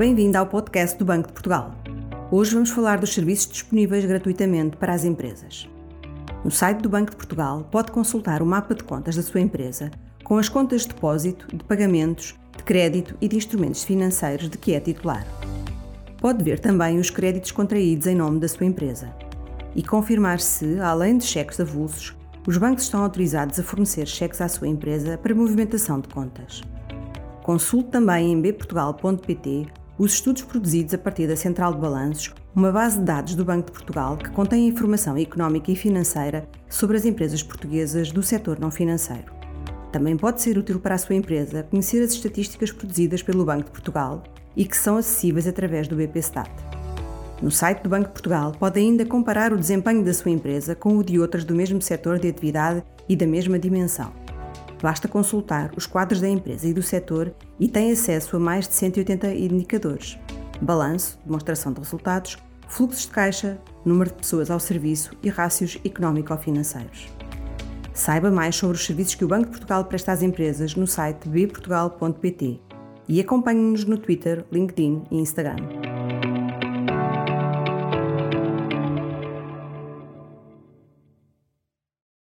Bem-vindo ao podcast do Banco de Portugal. Hoje vamos falar dos serviços disponíveis gratuitamente para as empresas. No site do Banco de Portugal pode consultar o mapa de contas da sua empresa com as contas de depósito, de pagamentos, de crédito e de instrumentos financeiros de que é titular. Pode ver também os créditos contraídos em nome da sua empresa e confirmar se, além de cheques avulsos, os bancos estão autorizados a fornecer cheques à sua empresa para movimentação de contas. Consulte também em bportugal.pt os estudos produzidos a partir da Central de Balanços, uma base de dados do Banco de Portugal que contém informação económica e financeira sobre as empresas portuguesas do setor não financeiro. Também pode ser útil para a sua empresa conhecer as estatísticas produzidas pelo Banco de Portugal e que são acessíveis através do BPStat. No site do Banco de Portugal pode ainda comparar o desempenho da sua empresa com o de outras do mesmo setor de atividade e da mesma dimensão. Basta consultar os quadros da empresa e do setor e tem acesso a mais de 180 indicadores: balanço, demonstração de resultados, fluxos de caixa, número de pessoas ao serviço e rácios económico-financeiros. Saiba mais sobre os serviços que o Banco de Portugal presta às empresas no site bportugal.pt e acompanhe-nos no Twitter, LinkedIn e Instagram.